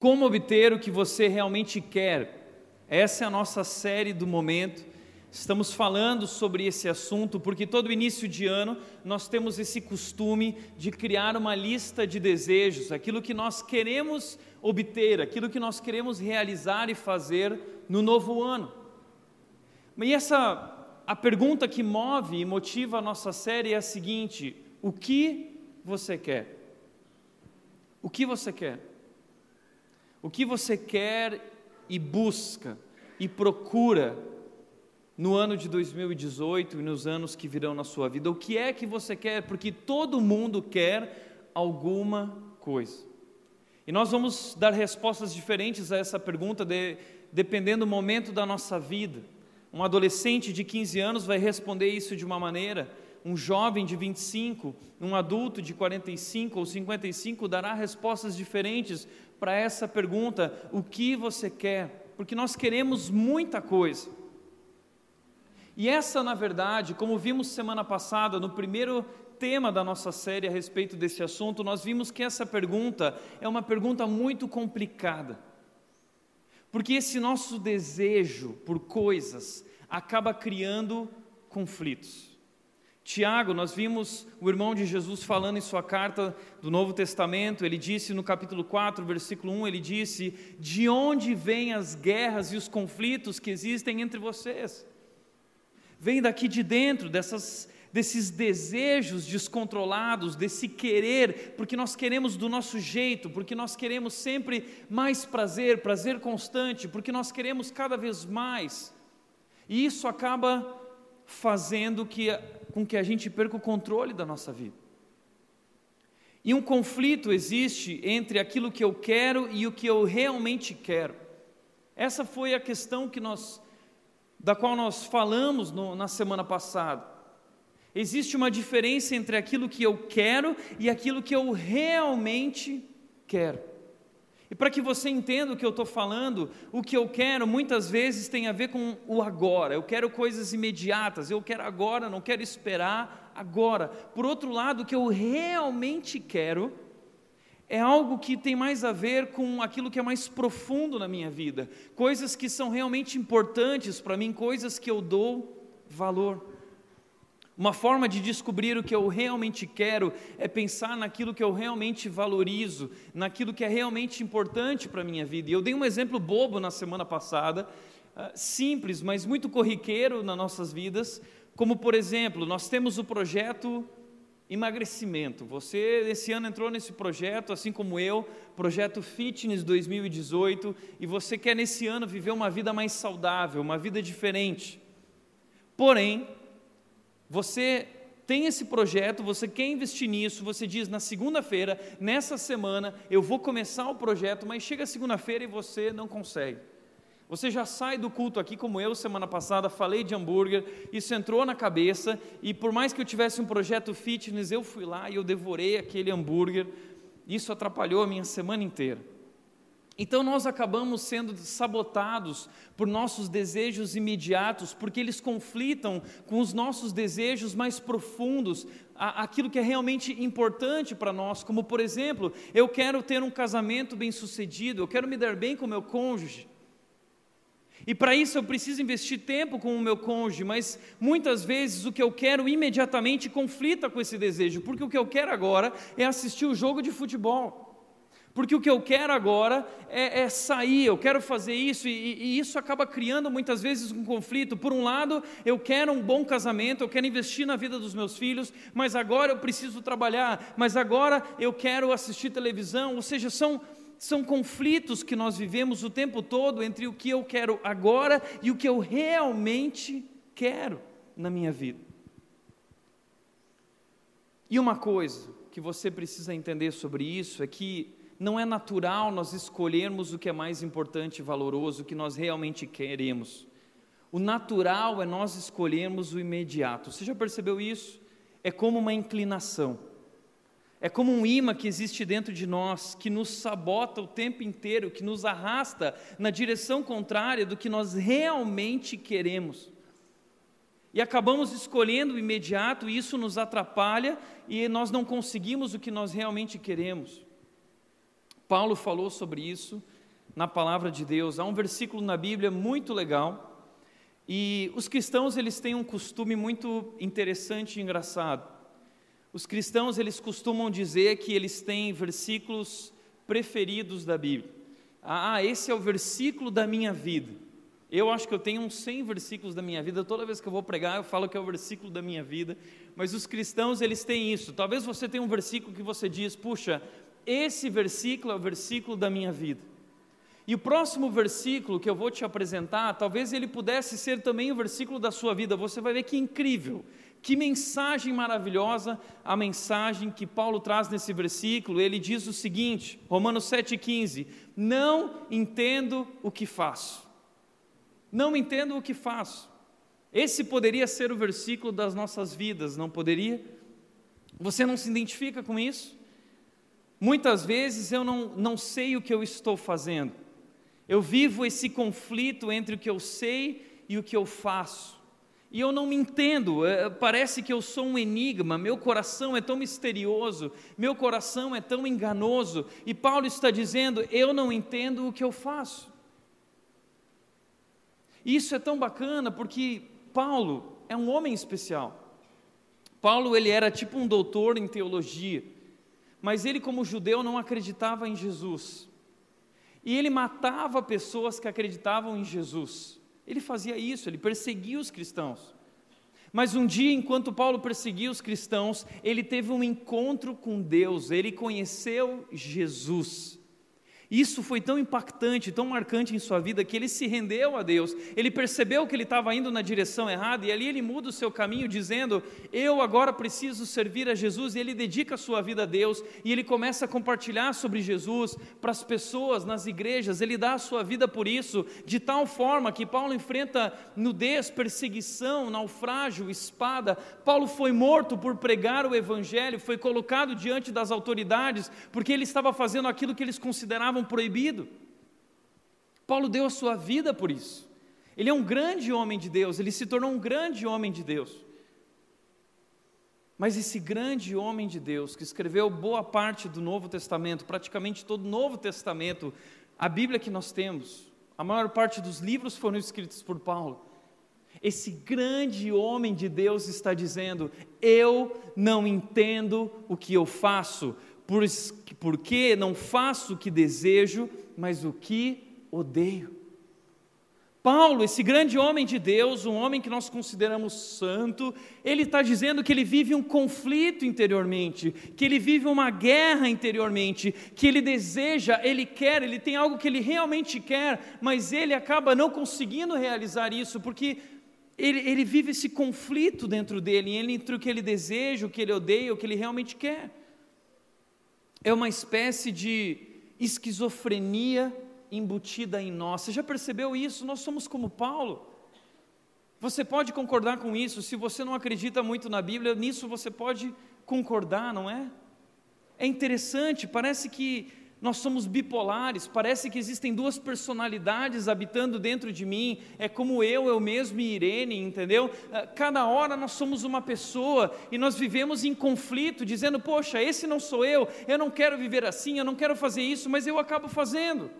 Como obter o que você realmente quer? Essa é a nossa série do momento. Estamos falando sobre esse assunto porque todo início de ano nós temos esse costume de criar uma lista de desejos, aquilo que nós queremos obter, aquilo que nós queremos realizar e fazer no novo ano. E essa a pergunta que move e motiva a nossa série é a seguinte: o que você quer? O que você quer? O que você quer e busca e procura no ano de 2018 e nos anos que virão na sua vida? O que é que você quer? Porque todo mundo quer alguma coisa. E nós vamos dar respostas diferentes a essa pergunta, de, dependendo do momento da nossa vida. Um adolescente de 15 anos vai responder isso de uma maneira, um jovem de 25, um adulto de 45 ou 55 dará respostas diferentes para essa pergunta: o que você quer? Porque nós queremos muita coisa. E essa, na verdade, como vimos semana passada, no primeiro tema da nossa série a respeito desse assunto, nós vimos que essa pergunta é uma pergunta muito complicada. Porque esse nosso desejo por coisas acaba criando conflitos. Tiago, nós vimos o irmão de Jesus falando em sua carta do Novo Testamento, ele disse no capítulo 4, versículo 1, ele disse: De onde vêm as guerras e os conflitos que existem entre vocês? Vem daqui de dentro, dessas, desses desejos descontrolados, desse querer, porque nós queremos do nosso jeito, porque nós queremos sempre mais prazer, prazer constante, porque nós queremos cada vez mais. E isso acaba fazendo que, com que a gente perca o controle da nossa vida. E um conflito existe entre aquilo que eu quero e o que eu realmente quero. Essa foi a questão que nós, da qual nós falamos no, na semana passada. Existe uma diferença entre aquilo que eu quero e aquilo que eu realmente quero. E para que você entenda o que eu estou falando, o que eu quero muitas vezes tem a ver com o agora. Eu quero coisas imediatas, eu quero agora, não quero esperar agora. Por outro lado, o que eu realmente quero é algo que tem mais a ver com aquilo que é mais profundo na minha vida, coisas que são realmente importantes para mim, coisas que eu dou valor. Uma forma de descobrir o que eu realmente quero é pensar naquilo que eu realmente valorizo, naquilo que é realmente importante para a minha vida. E eu dei um exemplo bobo na semana passada, ah, simples, mas muito corriqueiro nas nossas vidas, como por exemplo, nós temos o projeto emagrecimento. Você esse ano entrou nesse projeto, assim como eu, projeto Fitness 2018, e você quer nesse ano viver uma vida mais saudável, uma vida diferente. Porém, você tem esse projeto, você quer investir nisso, você diz na segunda-feira, nessa semana, eu vou começar o projeto, mas chega segunda-feira e você não consegue. Você já sai do culto aqui, como eu semana passada falei de hambúrguer, isso entrou na cabeça, e por mais que eu tivesse um projeto fitness, eu fui lá e eu devorei aquele hambúrguer, isso atrapalhou a minha semana inteira. Então nós acabamos sendo sabotados por nossos desejos imediatos, porque eles conflitam com os nossos desejos mais profundos, aquilo que é realmente importante para nós, como por exemplo, eu quero ter um casamento bem-sucedido, eu quero me dar bem com meu cônjuge. E para isso eu preciso investir tempo com o meu cônjuge, mas muitas vezes o que eu quero imediatamente conflita com esse desejo, porque o que eu quero agora é assistir o jogo de futebol. Porque o que eu quero agora é, é sair, eu quero fazer isso, e, e, isso acaba criando muitas vezes um conflito. Por um lado, eu quero um bom casamento, eu quero investir na vida dos meus filhos, mas agora eu preciso trabalhar, mas agora eu quero assistir televisão. Ou seja, são, são conflitos que nós vivemos o tempo todo entre o que eu quero agora e o que eu realmente quero na minha vida. E uma coisa que você precisa entender sobre isso é que não é natural nós escolhermos o que é mais importante e valoroso, o que nós realmente queremos. O natural é nós escolhermos o imediato. Você já percebeu isso? É como uma inclinação. É como um imã que existe dentro de nós, que nos sabota o tempo inteiro, que nos arrasta na direção contrária do que nós realmente queremos. E acabamos escolhendo o imediato, e isso nos atrapalha e nós não conseguimos o que nós realmente queremos. Paulo falou sobre isso na palavra de Deus. Há um versículo na Bíblia muito legal. E os cristãos, eles têm um costume muito interessante e engraçado. Os cristãos, eles costumam dizer que eles têm versículos preferidos da Bíblia. Ah, esse é o versículo da minha vida. Eu acho que eu tenho uns 100 versículos da minha vida. Toda vez que eu vou pregar, eu falo que é o versículo da minha vida. Mas os cristãos, eles têm isso. Talvez você tenha um versículo que você diz: puxa, esse versículo é o versículo da minha vida. E o próximo versículo que eu vou te apresentar, talvez ele pudesse ser também o versículo da sua vida. Você vai ver que incrível, que mensagem maravilhosa a mensagem que Paulo traz nesse versículo. Ele diz o seguinte, Romanos 7,15: Não entendo o que faço. Não entendo o que faço. Esse poderia ser o versículo das nossas vidas, não poderia? Você não se identifica com isso? Muitas vezes eu não, não sei o que eu estou fazendo. Eu vivo esse conflito entre o que eu sei e o que eu faço. E eu não me entendo, é, parece que eu sou um enigma, meu coração é tão misterioso, meu coração é tão enganoso, e Paulo está dizendo: eu não entendo o que eu faço. Isso é tão bacana porque Paulo é um homem especial. Paulo ele era tipo um doutor em teologia. Mas ele, como judeu, não acreditava em Jesus. E ele matava pessoas que acreditavam em Jesus. Ele fazia isso, ele perseguia os cristãos. Mas um dia, enquanto Paulo perseguia os cristãos, ele teve um encontro com Deus, ele conheceu Jesus. Isso foi tão impactante, tão marcante em sua vida, que ele se rendeu a Deus. Ele percebeu que ele estava indo na direção errada e ali ele muda o seu caminho, dizendo: Eu agora preciso servir a Jesus. E ele dedica a sua vida a Deus e ele começa a compartilhar sobre Jesus para as pessoas nas igrejas. Ele dá a sua vida por isso, de tal forma que Paulo enfrenta nudez, perseguição, naufrágio, espada. Paulo foi morto por pregar o evangelho, foi colocado diante das autoridades porque ele estava fazendo aquilo que eles consideravam proibido. Paulo deu a sua vida por isso. Ele é um grande homem de Deus, ele se tornou um grande homem de Deus. Mas esse grande homem de Deus, que escreveu boa parte do Novo Testamento, praticamente todo o Novo Testamento, a Bíblia que nós temos, a maior parte dos livros foram escritos por Paulo. Esse grande homem de Deus está dizendo: Eu não entendo o que eu faço, porque não faço o que desejo, mas o que odeio. Paulo, esse grande homem de Deus, um homem que nós consideramos santo, ele está dizendo que ele vive um conflito interiormente, que ele vive uma guerra interiormente, que ele deseja, ele quer, ele tem algo que ele realmente quer, mas ele acaba não conseguindo realizar isso, porque ele, ele vive esse conflito dentro dele, entre o que ele deseja, o que ele odeia, o que ele realmente quer é uma espécie de esquizofrenia embutida em nós. Você já percebeu isso? Nós somos como Paulo. Você pode concordar com isso, se você não acredita muito na Bíblia, nisso você pode concordar, não é? É interessante, parece que nós somos bipolares, parece que existem duas personalidades habitando dentro de mim, é como eu, eu mesmo e Irene, entendeu? Ah, cada hora nós somos uma pessoa e nós vivemos em conflito, dizendo: Poxa, esse não sou eu, eu não quero viver assim, eu não quero fazer isso, mas eu acabo fazendo.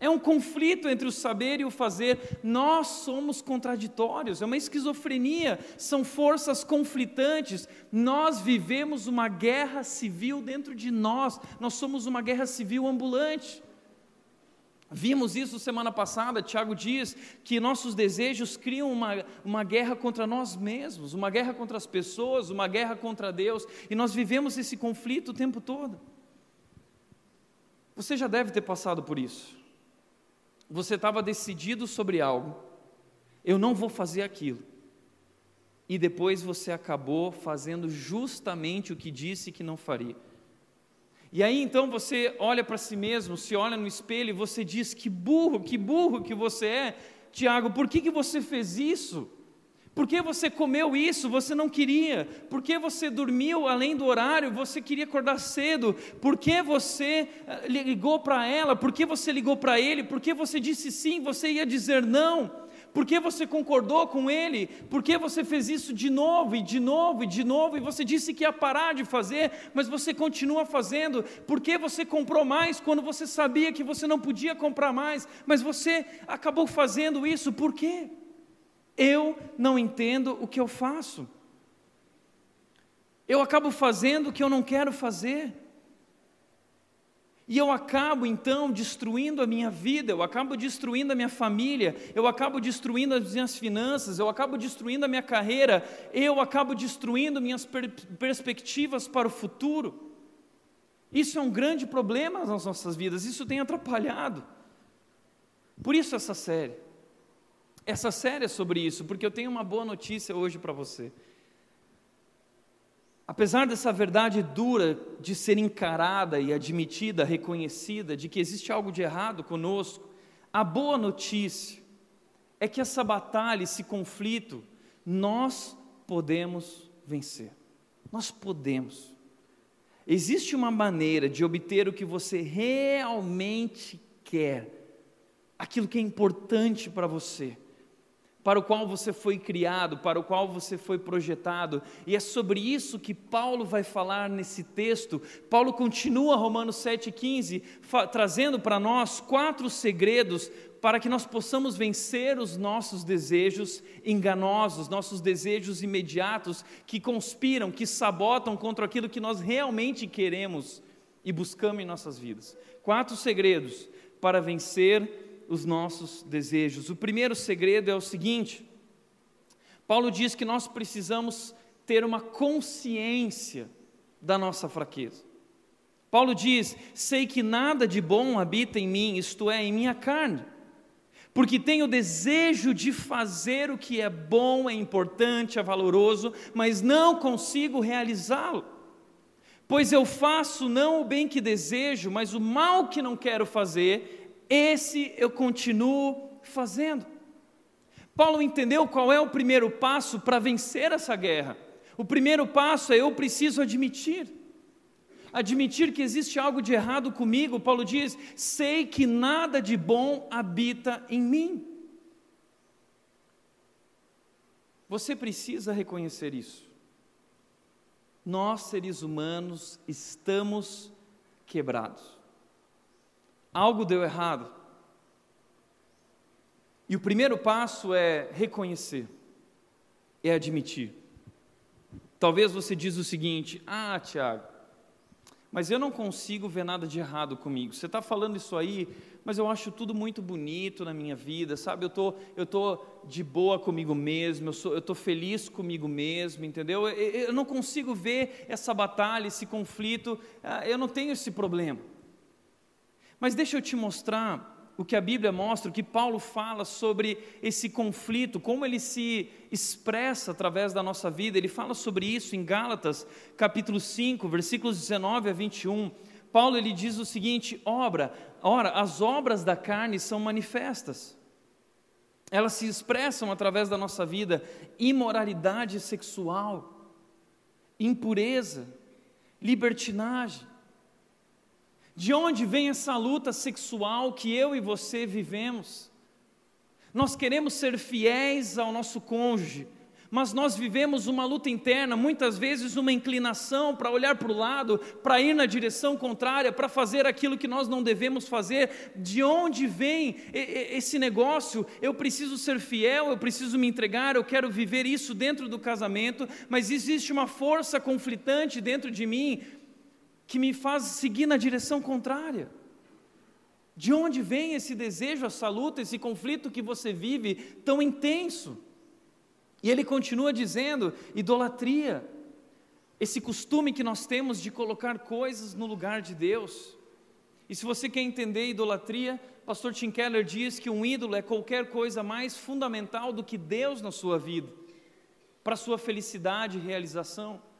É um conflito entre o saber e o fazer. Nós somos contraditórios, é uma esquizofrenia, são forças conflitantes. Nós vivemos uma guerra civil dentro de nós, nós somos uma guerra civil ambulante. Vimos isso semana passada, Tiago diz que nossos desejos criam uma, uma guerra contra nós mesmos, uma guerra contra as pessoas, uma guerra contra Deus, e nós vivemos esse conflito o tempo todo. Você já deve ter passado por isso você estava decidido sobre algo, eu não vou fazer aquilo, e depois você acabou fazendo justamente o que disse que não faria. E aí então você olha para si mesmo, se olha no espelho e você diz: Que burro, que burro que você é, Tiago, por que, que você fez isso? Por que você comeu isso? Você não queria. Por que você dormiu além do horário? Você queria acordar cedo. Por que você eh, ligou para ela? Por que você ligou para ele? Por que você disse sim? Você ia dizer não? Por que você concordou com ele? Por que você fez isso de novo e de novo e de novo? E você disse que ia parar de fazer, mas você continua fazendo. Por que você comprou mais quando você sabia que você não podia comprar mais, mas você acabou fazendo isso? Por quê? Eu não entendo o que eu faço. Eu acabo fazendo o que eu não quero fazer. E eu acabo então destruindo a minha vida, eu acabo destruindo a minha família, eu acabo destruindo as minhas finanças, eu acabo destruindo a minha carreira, eu acabo destruindo minhas per perspectivas para o futuro. Isso é um grande problema nas nossas vidas, isso tem atrapalhado. Por isso essa série. Essa série é sobre isso, porque eu tenho uma boa notícia hoje para você. Apesar dessa verdade dura de ser encarada e admitida, reconhecida, de que existe algo de errado conosco, a boa notícia é que essa batalha, esse conflito, nós podemos vencer. Nós podemos. Existe uma maneira de obter o que você realmente quer, aquilo que é importante para você para o qual você foi criado, para o qual você foi projetado. E é sobre isso que Paulo vai falar nesse texto. Paulo continua Romanos 7,15, trazendo para nós quatro segredos para que nós possamos vencer os nossos desejos enganosos, nossos desejos imediatos que conspiram, que sabotam contra aquilo que nós realmente queremos e buscamos em nossas vidas. Quatro segredos para vencer os nossos desejos. O primeiro segredo é o seguinte: Paulo diz que nós precisamos ter uma consciência da nossa fraqueza. Paulo diz: Sei que nada de bom habita em mim, isto é, em minha carne, porque tenho desejo de fazer o que é bom, é importante, é valoroso, mas não consigo realizá-lo. Pois eu faço não o bem que desejo, mas o mal que não quero fazer, esse eu continuo fazendo. Paulo entendeu qual é o primeiro passo para vencer essa guerra. O primeiro passo é eu preciso admitir. Admitir que existe algo de errado comigo. Paulo diz: sei que nada de bom habita em mim. Você precisa reconhecer isso. Nós, seres humanos, estamos quebrados. Algo deu errado. E o primeiro passo é reconhecer, é admitir. Talvez você diz o seguinte: Ah, Tiago, mas eu não consigo ver nada de errado comigo. Você está falando isso aí, mas eu acho tudo muito bonito na minha vida, sabe? Eu tô, eu tô de boa comigo mesmo, eu sou, eu tô feliz comigo mesmo, entendeu? Eu, eu não consigo ver essa batalha, esse conflito. Ah, eu não tenho esse problema. Mas deixa eu te mostrar o que a Bíblia mostra, o que Paulo fala sobre esse conflito, como ele se expressa através da nossa vida. Ele fala sobre isso em Gálatas, capítulo 5, versículos 19 a 21. Paulo ele diz o seguinte: obra, ora, as obras da carne são manifestas. Elas se expressam através da nossa vida: imoralidade sexual, impureza, libertinagem, de onde vem essa luta sexual que eu e você vivemos? Nós queremos ser fiéis ao nosso cônjuge, mas nós vivemos uma luta interna, muitas vezes uma inclinação para olhar para o lado, para ir na direção contrária, para fazer aquilo que nós não devemos fazer. De onde vem esse negócio? Eu preciso ser fiel, eu preciso me entregar, eu quero viver isso dentro do casamento, mas existe uma força conflitante dentro de mim que me faz seguir na direção contrária? De onde vem esse desejo, essa luta, esse conflito que você vive tão intenso? E ele continua dizendo: idolatria, esse costume que nós temos de colocar coisas no lugar de Deus. E se você quer entender idolatria, pastor Tim Keller diz que um ídolo é qualquer coisa mais fundamental do que Deus na sua vida, para sua felicidade e realização.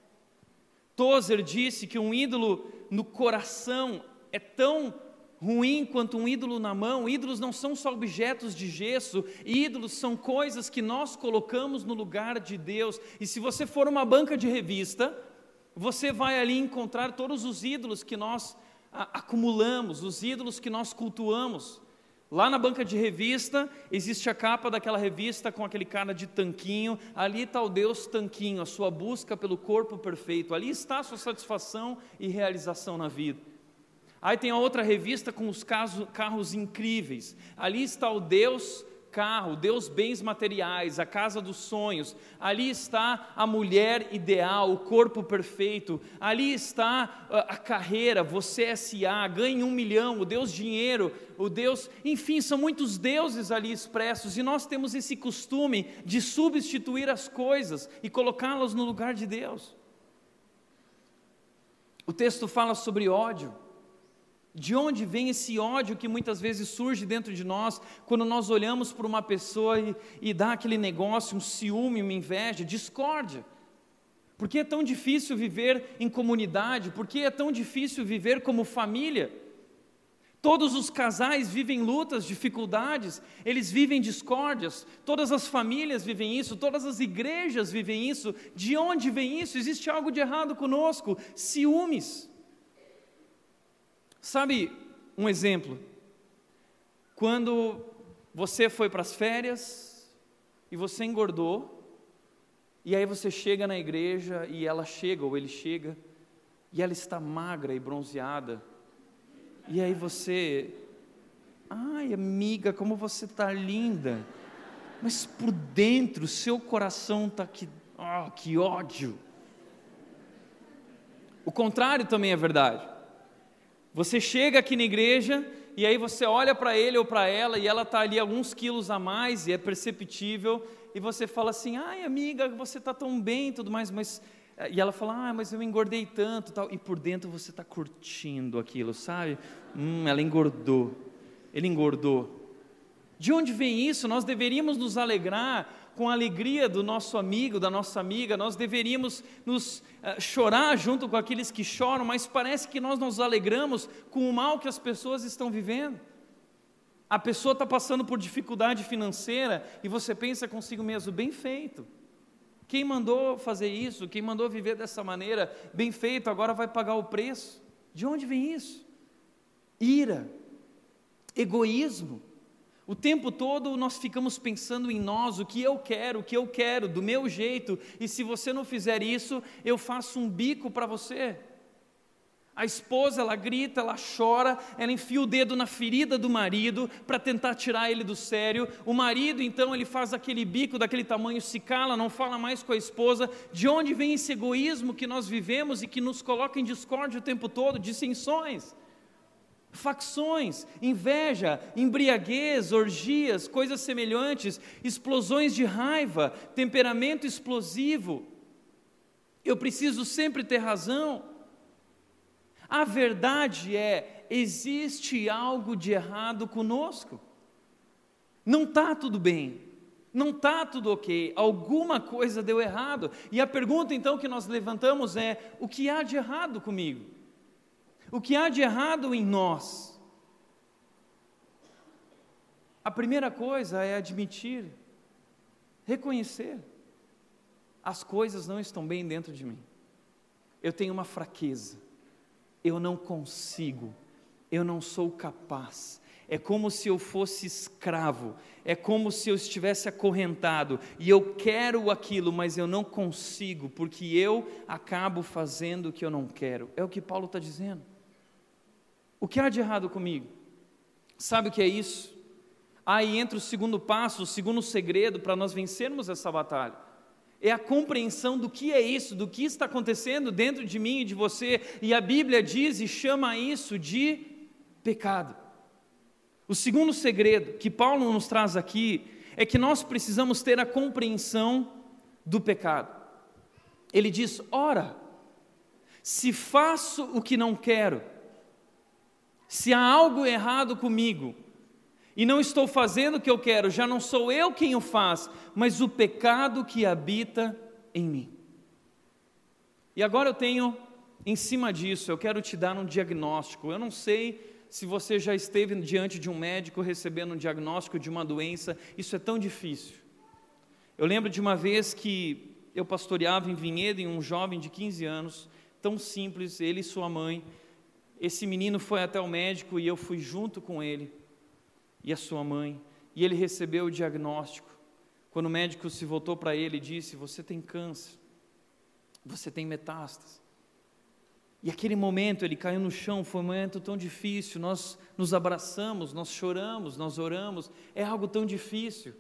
Tozer disse que um ídolo no coração é tão ruim quanto um ídolo na mão. Ídolos não são só objetos de gesso, ídolos são coisas que nós colocamos no lugar de Deus. E se você for uma banca de revista, você vai ali encontrar todos os ídolos que nós acumulamos, os ídolos que nós cultuamos. Lá na banca de revista, existe a capa daquela revista com aquele cara de tanquinho. Ali está o Deus tanquinho, a sua busca pelo corpo perfeito. Ali está a sua satisfação e realização na vida. Aí tem a outra revista com os carros incríveis. Ali está o Deus carro, Deus bens materiais, a casa dos sonhos, ali está a mulher ideal, o corpo perfeito, ali está a, a carreira, você SA, ganhe um milhão, o Deus dinheiro, o Deus, enfim, são muitos deuses ali expressos e nós temos esse costume de substituir as coisas e colocá-las no lugar de Deus. O texto fala sobre ódio. De onde vem esse ódio que muitas vezes surge dentro de nós quando nós olhamos para uma pessoa e, e dá aquele negócio, um ciúme, uma inveja, discórdia? Por que é tão difícil viver em comunidade? Por que é tão difícil viver como família? Todos os casais vivem lutas, dificuldades, eles vivem discórdias, todas as famílias vivem isso, todas as igrejas vivem isso. De onde vem isso? Existe algo de errado conosco? Ciúmes. Sabe um exemplo? Quando você foi para as férias e você engordou, e aí você chega na igreja e ela chega ou ele chega e ela está magra e bronzeada. E aí você, ai amiga, como você está linda. Mas por dentro, seu coração está que, oh, que ódio. O contrário também é verdade. Você chega aqui na igreja e aí você olha para ele ou para ela e ela está ali alguns quilos a mais e é perceptível e você fala assim, ai amiga, você está tão bem e tudo mais, mas e ela fala, ah, mas eu engordei tanto tal e por dentro você está curtindo aquilo, sabe? Hum, ela engordou, ele engordou. De onde vem isso? Nós deveríamos nos alegrar com a alegria do nosso amigo, da nossa amiga, nós deveríamos nos uh, chorar junto com aqueles que choram, mas parece que nós nos alegramos com o mal que as pessoas estão vivendo. A pessoa está passando por dificuldade financeira e você pensa consigo mesmo, bem feito. Quem mandou fazer isso, quem mandou viver dessa maneira, bem feito, agora vai pagar o preço. De onde vem isso? Ira, egoísmo o tempo todo nós ficamos pensando em nós, o que eu quero, o que eu quero, do meu jeito, e se você não fizer isso, eu faço um bico para você. A esposa, ela grita, ela chora, ela enfia o dedo na ferida do marido para tentar tirar ele do sério. O marido, então, ele faz aquele bico daquele tamanho, se cala, não fala mais com a esposa. De onde vem esse egoísmo que nós vivemos e que nos coloca em discórdia o tempo todo, dissensões? Facções, inveja, embriaguez, orgias, coisas semelhantes, explosões de raiva, temperamento explosivo. Eu preciso sempre ter razão. A verdade é: existe algo de errado conosco. Não está tudo bem, não está tudo ok, alguma coisa deu errado. E a pergunta então que nós levantamos é: o que há de errado comigo? O que há de errado em nós? A primeira coisa é admitir, reconhecer. As coisas não estão bem dentro de mim. Eu tenho uma fraqueza. Eu não consigo. Eu não sou capaz. É como se eu fosse escravo, é como se eu estivesse acorrentado e eu quero aquilo, mas eu não consigo, porque eu acabo fazendo o que eu não quero. É o que Paulo está dizendo. O que há de errado comigo? Sabe o que é isso? Aí entra o segundo passo, o segundo segredo para nós vencermos essa batalha. É a compreensão do que é isso, do que está acontecendo dentro de mim e de você, e a Bíblia diz e chama isso de pecado. O segundo segredo que Paulo nos traz aqui é que nós precisamos ter a compreensão do pecado. Ele diz: ora, se faço o que não quero, se há algo errado comigo e não estou fazendo o que eu quero, já não sou eu quem o faz, mas o pecado que habita em mim. E agora eu tenho, em cima disso, eu quero te dar um diagnóstico. Eu não sei se você já esteve diante de um médico recebendo um diagnóstico de uma doença, isso é tão difícil. Eu lembro de uma vez que eu pastoreava em Vinhedo em um jovem de 15 anos, tão simples, ele e sua mãe, esse menino foi até o médico e eu fui junto com ele. e a sua mãe, e ele recebeu o diagnóstico. Quando o médico se voltou para ele e disse: Você tem câncer, você tem metástase. E aquele momento ele caiu no chão, foi um momento tão difícil. Nós nos abraçamos, nós choramos, nós oramos, é algo tão difícil.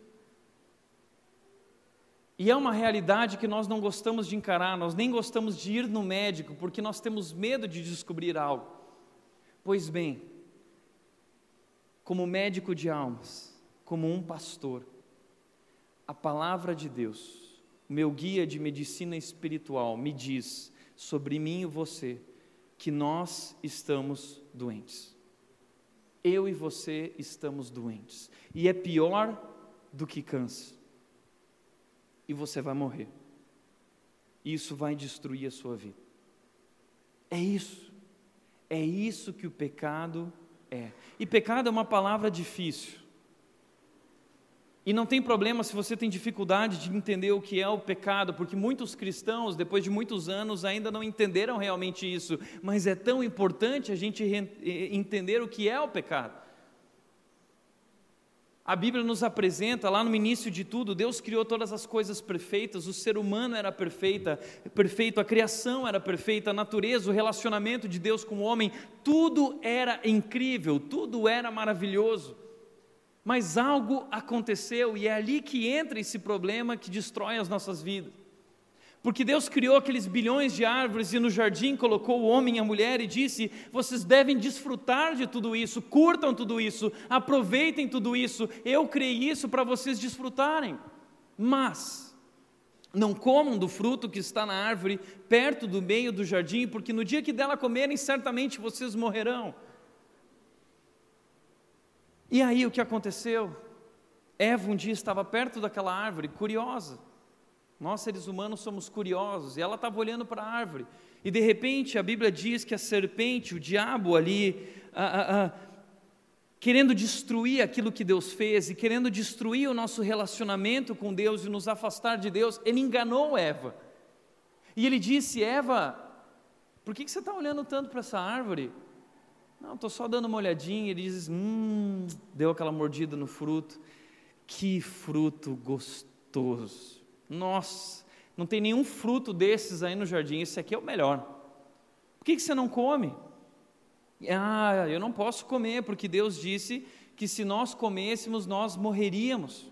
E é uma realidade que nós não gostamos de encarar, nós nem gostamos de ir no médico, porque nós temos medo de descobrir algo. Pois bem, como médico de almas, como um pastor, a palavra de Deus, meu guia de medicina espiritual, me diz sobre mim e você que nós estamos doentes. Eu e você estamos doentes. E é pior do que câncer. E você vai morrer. Isso vai destruir a sua vida. É isso. É isso que o pecado é. E pecado é uma palavra difícil. E não tem problema se você tem dificuldade de entender o que é o pecado, porque muitos cristãos, depois de muitos anos, ainda não entenderam realmente isso, mas é tão importante a gente entender o que é o pecado. A Bíblia nos apresenta, lá no início de tudo, Deus criou todas as coisas perfeitas, o ser humano era perfeita, perfeito, a criação era perfeita, a natureza, o relacionamento de Deus com o homem, tudo era incrível, tudo era maravilhoso. Mas algo aconteceu e é ali que entra esse problema que destrói as nossas vidas. Porque Deus criou aqueles bilhões de árvores e no jardim colocou o homem e a mulher e disse: vocês devem desfrutar de tudo isso, curtam tudo isso, aproveitem tudo isso. Eu criei isso para vocês desfrutarem. Mas não comam do fruto que está na árvore perto do meio do jardim, porque no dia que dela comerem, certamente vocês morrerão. E aí o que aconteceu? Eva um dia estava perto daquela árvore, curiosa. Nós seres humanos somos curiosos, e ela estava olhando para a árvore. E de repente a Bíblia diz que a serpente, o diabo ali, ah, ah, querendo destruir aquilo que Deus fez e querendo destruir o nosso relacionamento com Deus e nos afastar de Deus, ele enganou Eva. E ele disse: Eva, por que, que você está olhando tanto para essa árvore? Não, estou só dando uma olhadinha. Ele diz: Hum, deu aquela mordida no fruto. Que fruto gostoso. Nossa, não tem nenhum fruto desses aí no jardim. Esse aqui é o melhor. Por que, que você não come? Ah, eu não posso comer, porque Deus disse que se nós comêssemos, nós morreríamos.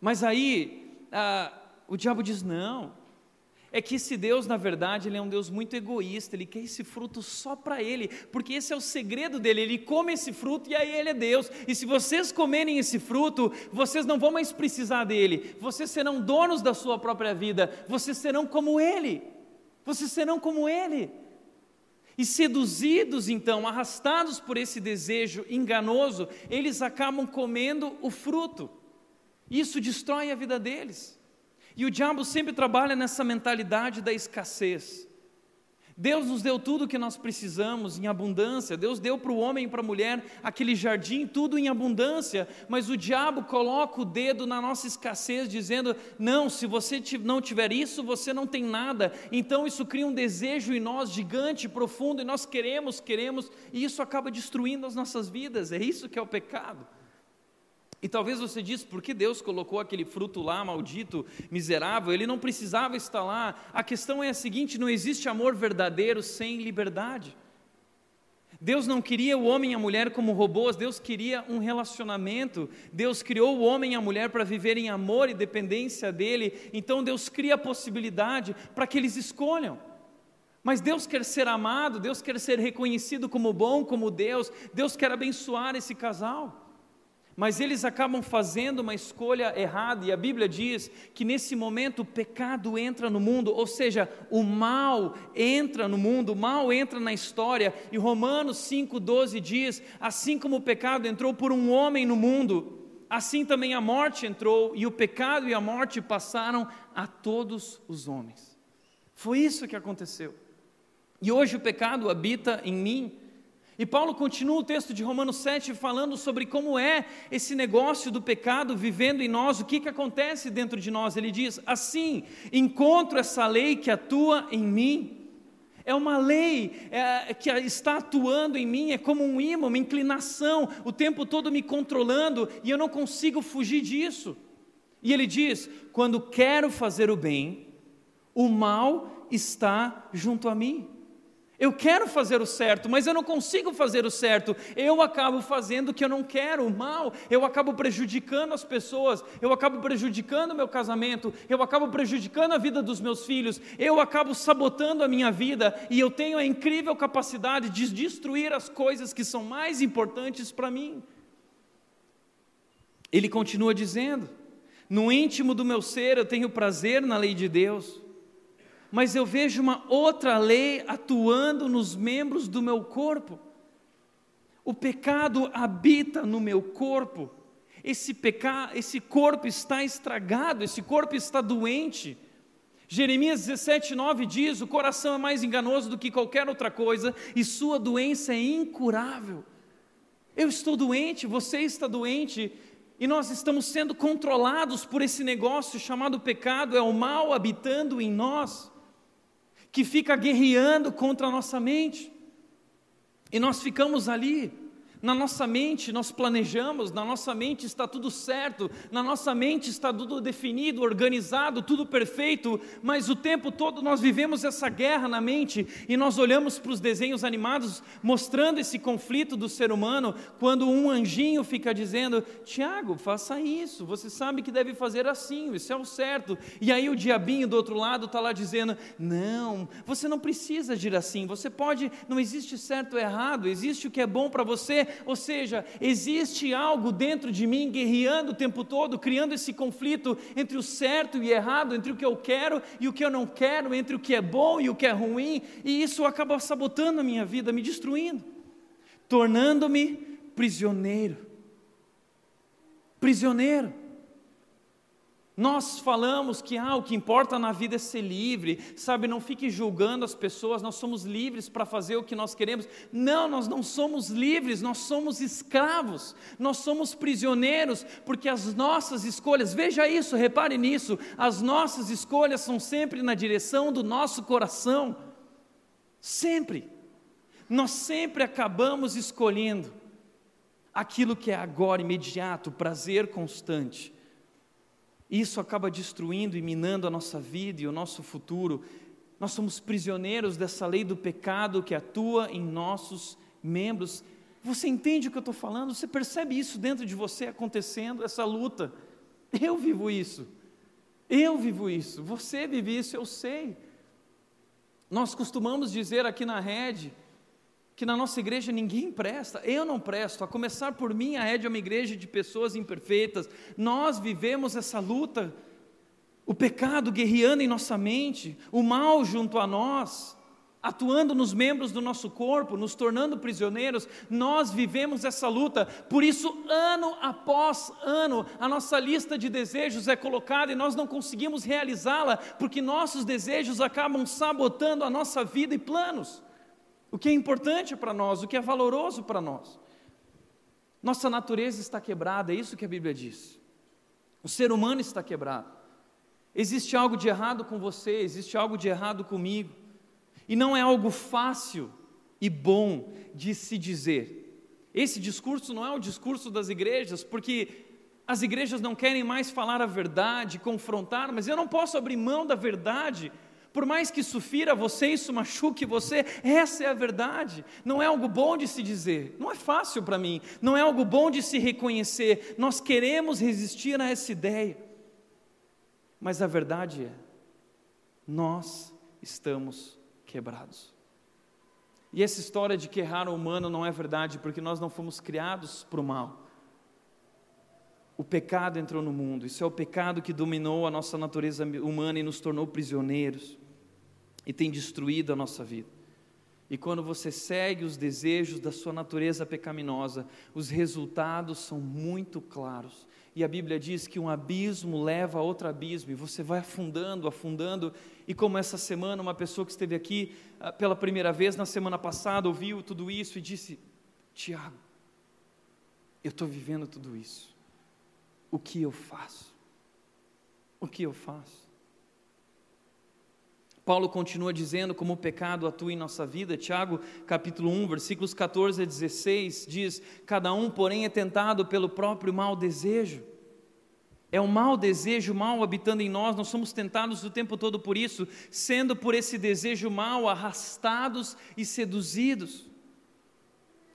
Mas aí, ah, o diabo diz: não, é que esse Deus, na verdade, ele é um Deus muito egoísta, ele quer esse fruto só para ele, porque esse é o segredo dele, ele come esse fruto e aí ele é Deus. E se vocês comerem esse fruto, vocês não vão mais precisar dele, vocês serão donos da sua própria vida, vocês serão como ele. Vocês serão como ele. E seduzidos, então, arrastados por esse desejo enganoso, eles acabam comendo o fruto. Isso destrói a vida deles. E o diabo sempre trabalha nessa mentalidade da escassez. Deus nos deu tudo o que nós precisamos em abundância. Deus deu para o homem e para a mulher aquele jardim, tudo em abundância. Mas o diabo coloca o dedo na nossa escassez, dizendo: não, se você não tiver isso, você não tem nada. Então isso cria um desejo em nós gigante, profundo, e nós queremos, queremos, e isso acaba destruindo as nossas vidas. É isso que é o pecado. E talvez você diz, por que Deus colocou aquele fruto lá, maldito, miserável? Ele não precisava estar lá. A questão é a seguinte: não existe amor verdadeiro sem liberdade. Deus não queria o homem e a mulher como robôs, Deus queria um relacionamento. Deus criou o homem e a mulher para viver em amor e dependência dele. Então Deus cria a possibilidade para que eles escolham. Mas Deus quer ser amado, Deus quer ser reconhecido como bom, como Deus. Deus quer abençoar esse casal mas eles acabam fazendo uma escolha errada, e a Bíblia diz que nesse momento o pecado entra no mundo, ou seja, o mal entra no mundo, o mal entra na história, e Romanos 5,12 diz: assim como o pecado entrou por um homem no mundo, assim também a morte entrou, e o pecado e a morte passaram a todos os homens. Foi isso que aconteceu. E hoje o pecado habita em mim, e Paulo continua o texto de Romanos 7 falando sobre como é esse negócio do pecado vivendo em nós, o que, que acontece dentro de nós. Ele diz: Assim, encontro essa lei que atua em mim. É uma lei é, que está atuando em mim, é como um imã, uma inclinação, o tempo todo me controlando e eu não consigo fugir disso. E ele diz: quando quero fazer o bem, o mal está junto a mim. Eu quero fazer o certo, mas eu não consigo fazer o certo. Eu acabo fazendo o que eu não quero, o mal. Eu acabo prejudicando as pessoas. Eu acabo prejudicando o meu casamento. Eu acabo prejudicando a vida dos meus filhos. Eu acabo sabotando a minha vida. E eu tenho a incrível capacidade de destruir as coisas que são mais importantes para mim. Ele continua dizendo: No íntimo do meu ser eu tenho prazer na lei de Deus mas eu vejo uma outra lei atuando nos membros do meu corpo. O pecado habita no meu corpo. Esse pecado, esse corpo está estragado, esse corpo está doente. Jeremias 17:9 diz: "O coração é mais enganoso do que qualquer outra coisa e sua doença é incurável." Eu estou doente, você está doente, e nós estamos sendo controlados por esse negócio chamado pecado, é o mal habitando em nós que fica guerreando contra a nossa mente. E nós ficamos ali na nossa mente nós planejamos, na nossa mente está tudo certo, na nossa mente está tudo definido, organizado, tudo perfeito, mas o tempo todo nós vivemos essa guerra na mente e nós olhamos para os desenhos animados mostrando esse conflito do ser humano, quando um anjinho fica dizendo: Tiago, faça isso, você sabe que deve fazer assim, isso é o certo, e aí o diabinho do outro lado está lá dizendo: Não, você não precisa agir assim, você pode, não existe certo ou errado, existe o que é bom para você ou seja, existe algo dentro de mim guerreando o tempo todo, criando esse conflito entre o certo e errado, entre o que eu quero e o que eu não quero, entre o que é bom e o que é ruim, e isso acaba sabotando a minha vida, me destruindo, tornando-me prisioneiro. Prisioneiro. Nós falamos que ah, o que importa na vida é ser livre, sabe? Não fique julgando as pessoas, nós somos livres para fazer o que nós queremos. Não, nós não somos livres, nós somos escravos, nós somos prisioneiros, porque as nossas escolhas, veja isso, repare nisso, as nossas escolhas são sempre na direção do nosso coração, sempre. Nós sempre acabamos escolhendo aquilo que é agora, imediato, prazer constante isso acaba destruindo e minando a nossa vida e o nosso futuro. Nós somos prisioneiros dessa lei do pecado que atua em nossos membros. Você entende o que eu estou falando? Você percebe isso dentro de você acontecendo, essa luta? Eu vivo isso. Eu vivo isso. Você vive isso, eu sei. Nós costumamos dizer aqui na rede que na nossa igreja ninguém presta, eu não presto, a começar por mim, a Ed é uma igreja de pessoas imperfeitas, nós vivemos essa luta, o pecado guerreando em nossa mente, o mal junto a nós, atuando nos membros do nosso corpo, nos tornando prisioneiros, nós vivemos essa luta, por isso, ano após ano, a nossa lista de desejos é colocada e nós não conseguimos realizá-la, porque nossos desejos acabam sabotando a nossa vida e planos o que é importante para nós, o que é valoroso para nós. Nossa natureza está quebrada, é isso que a Bíblia diz. O ser humano está quebrado. Existe algo de errado com você, existe algo de errado comigo. E não é algo fácil e bom de se dizer. Esse discurso não é o discurso das igrejas, porque as igrejas não querem mais falar a verdade, confrontar, mas eu não posso abrir mão da verdade por mais que isso fira você, isso machuque você, essa é a verdade. Não é algo bom de se dizer, não é fácil para mim, não é algo bom de se reconhecer. Nós queremos resistir a essa ideia. Mas a verdade é, nós estamos quebrados. E essa história de que errar o humano não é verdade, porque nós não fomos criados para o mal. O pecado entrou no mundo, isso é o pecado que dominou a nossa natureza humana e nos tornou prisioneiros e tem destruído a nossa vida. E quando você segue os desejos da sua natureza pecaminosa, os resultados são muito claros. E a Bíblia diz que um abismo leva a outro abismo, e você vai afundando, afundando. E como essa semana, uma pessoa que esteve aqui ah, pela primeira vez na semana passada ouviu tudo isso e disse: Tiago, eu estou vivendo tudo isso. O que eu faço? O que eu faço? Paulo continua dizendo como o pecado atua em nossa vida. Tiago, capítulo 1, versículos 14 a 16, diz: Cada um, porém, é tentado pelo próprio mau desejo. É o mau desejo mal habitando em nós, nós somos tentados o tempo todo por isso, sendo por esse desejo mal arrastados e seduzidos.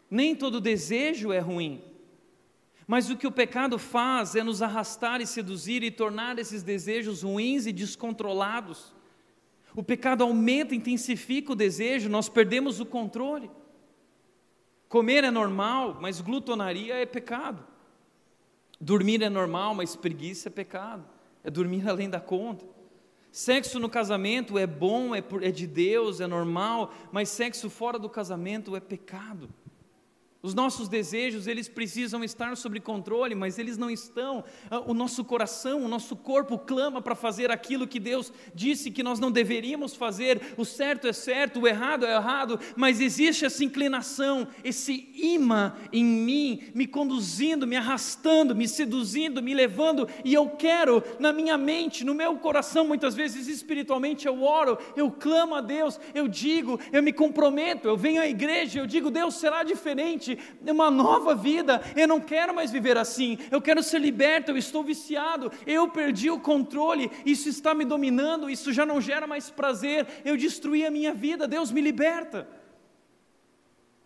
Nem todo desejo é ruim, mas o que o pecado faz é nos arrastar e seduzir e tornar esses desejos ruins e descontrolados. O pecado aumenta, intensifica o desejo, nós perdemos o controle. Comer é normal, mas glutonaria é pecado. Dormir é normal, mas preguiça é pecado. É dormir além da conta. Sexo no casamento é bom, é, é de Deus, é normal, mas sexo fora do casamento é pecado. Os nossos desejos, eles precisam estar sob controle, mas eles não estão. Ah, o nosso coração, o nosso corpo clama para fazer aquilo que Deus disse que nós não deveríamos fazer. O certo é certo, o errado é errado, mas existe essa inclinação, esse imã em mim, me conduzindo, me arrastando, me seduzindo, me levando, e eu quero, na minha mente, no meu coração, muitas vezes espiritualmente, eu oro, eu clamo a Deus, eu digo, eu me comprometo, eu venho à igreja, eu digo, Deus será diferente uma nova vida. Eu não quero mais viver assim. Eu quero ser liberto. Eu estou viciado. Eu perdi o controle. Isso está me dominando. Isso já não gera mais prazer. Eu destruí a minha vida. Deus me liberta.